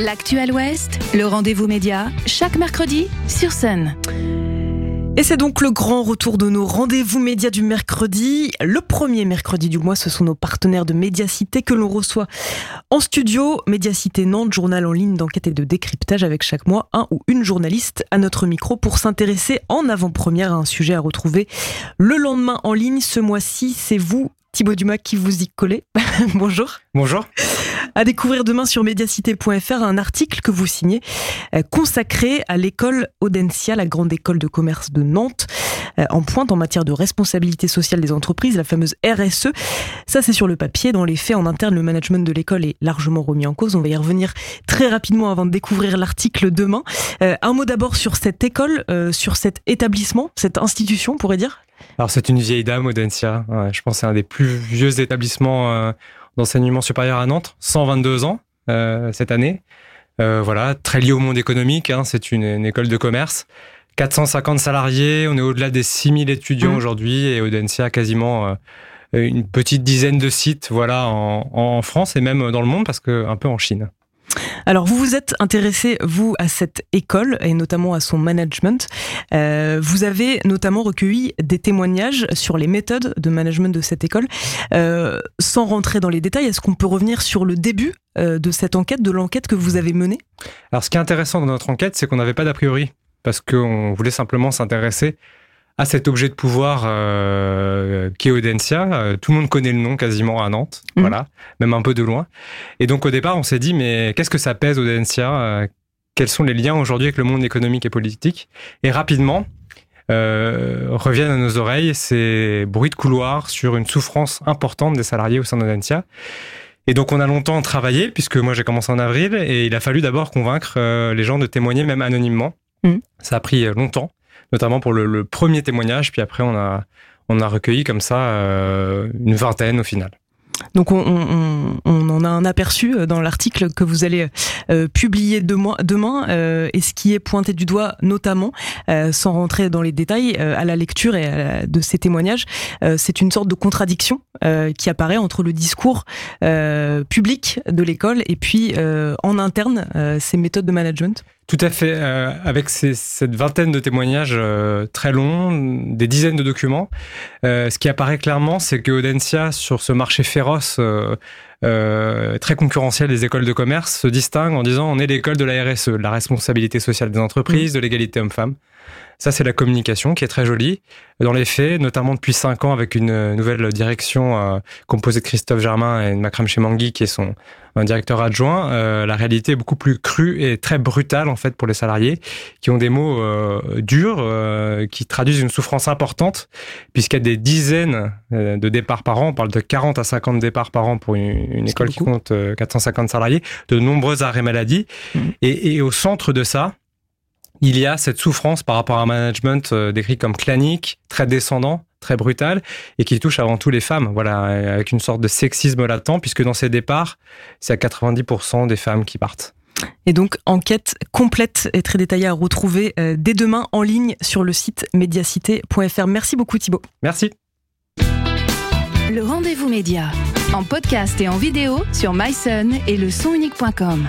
L'actuel Ouest, le rendez-vous média, chaque mercredi sur Sun. Et c'est donc le grand retour de nos rendez-vous médias du mercredi. Le premier mercredi du mois, ce sont nos partenaires de Médiacité que l'on reçoit en studio. Médiacité Nantes, journal en ligne d'enquête et de décryptage avec chaque mois un ou une journaliste à notre micro pour s'intéresser en avant-première à un sujet à retrouver le lendemain en ligne. Ce mois-ci, c'est vous, Thibaut Dumas, qui vous y collez. Bonjour. Bonjour. À découvrir demain sur mediacité.fr un article que vous signez euh, consacré à l'école Audencia, la grande école de commerce de Nantes, euh, en pointe en matière de responsabilité sociale des entreprises, la fameuse RSE. Ça, c'est sur le papier. Dans les faits, en interne, le management de l'école est largement remis en cause. On va y revenir très rapidement avant de découvrir l'article demain. Euh, un mot d'abord sur cette école, sur cet établissement, cette institution, on pourrait dire? Alors c'est une vieille dame, Audencia. je pense que c'est un des plus vieux établissements d'enseignement supérieur à Nantes, 122 ans euh, cette année. Euh, voilà, très lié au monde économique, hein, c'est une, école de commerce. 450 salariés, on est au-delà des 6000 étudiants mmh. aujourd'hui et Audencia quasiment euh, une petite dizaine de sites voilà en, en, France et même dans le monde parce que un peu en Chine. Alors, vous vous êtes intéressé, vous, à cette école et notamment à son management. Euh, vous avez notamment recueilli des témoignages sur les méthodes de management de cette école. Euh, sans rentrer dans les détails, est-ce qu'on peut revenir sur le début euh, de cette enquête, de l'enquête que vous avez menée? Alors, ce qui est intéressant dans notre enquête, c'est qu'on n'avait pas d'a priori parce qu'on voulait simplement s'intéresser à cet objet de pouvoir euh, qui est Audencia. Euh, tout le monde connaît le nom quasiment à Nantes, mhm. voilà, même un peu de loin. Et donc au départ, on s'est dit, mais qu'est-ce que ça pèse Audencia? Euh, Quels sont les liens aujourd'hui avec le monde économique et politique? Et rapidement, reviennent à nos oreilles ces bruits de couloir sur une souffrance importante des salariés au sein d'Audencia. Et donc on a longtemps travaillé, puisque moi j'ai commencé en avril, et il a fallu d'abord convaincre les gens de témoigner même anonymement. Mhm. Ça a pris longtemps notamment pour le, premier témoignage. Puis après, on a, on a recueilli comme ça euh, une vingtaine au final. Donc on, on, on, en a un aperçu euh, dans l'article que vous allez euh, publier demain, et ce qui est pointé du doigt notamment, sans rentrer dans les détails, à la lecture et de ces témoignages, c'est une sorte de contradiction qui apparaît entre le discours public de l'école et puis en interne ces méthodes de management. Tout à fait. Euh, avec ces, cette vingtaine de témoignages euh, très longs, des dizaines de documents, euh, ce qui apparaît clairement, c'est que Audencia, sur ce marché féroce, très concurrentiel des écoles de commerce, se distingue en disant on est l'école de la RSE, de la responsabilité sociale des entreprises, mmh. de l'égalité homme-femme. Ça, c'est la communication qui est très jolie. Dans les faits, notamment depuis cinq ans, avec une nouvelle direction euh, composée de Christophe Germain et de Makram Chemangui, qui est son un directeur adjoint, euh, la réalité est beaucoup plus crue et très brutale en fait pour les salariés, qui ont des mots euh, durs, qui traduisent une souffrance importante, puisqu'il y a des dizaines de départs par an. On parle de 40 à 50 départs par an pour une, une école qui compte 450 salariés, de nombreux arrêts maladie. Mmh. Et, et au centre de ça, il y a cette souffrance par rapport à un management euh, décrit comme clanique, très descendant, très brutal, et qui touche avant tout les femmes, voilà, avec une sorte de sexisme latent, puisque dans ces départs, c'est à 90% des femmes qui partent. Et donc, enquête complète et très détaillée à retrouver euh, dès demain en ligne sur le site mediacité.fr. Merci beaucoup Thibaut. Merci. Le rendez-vous média, en podcast et en vidéo sur myson et le sonunique.com.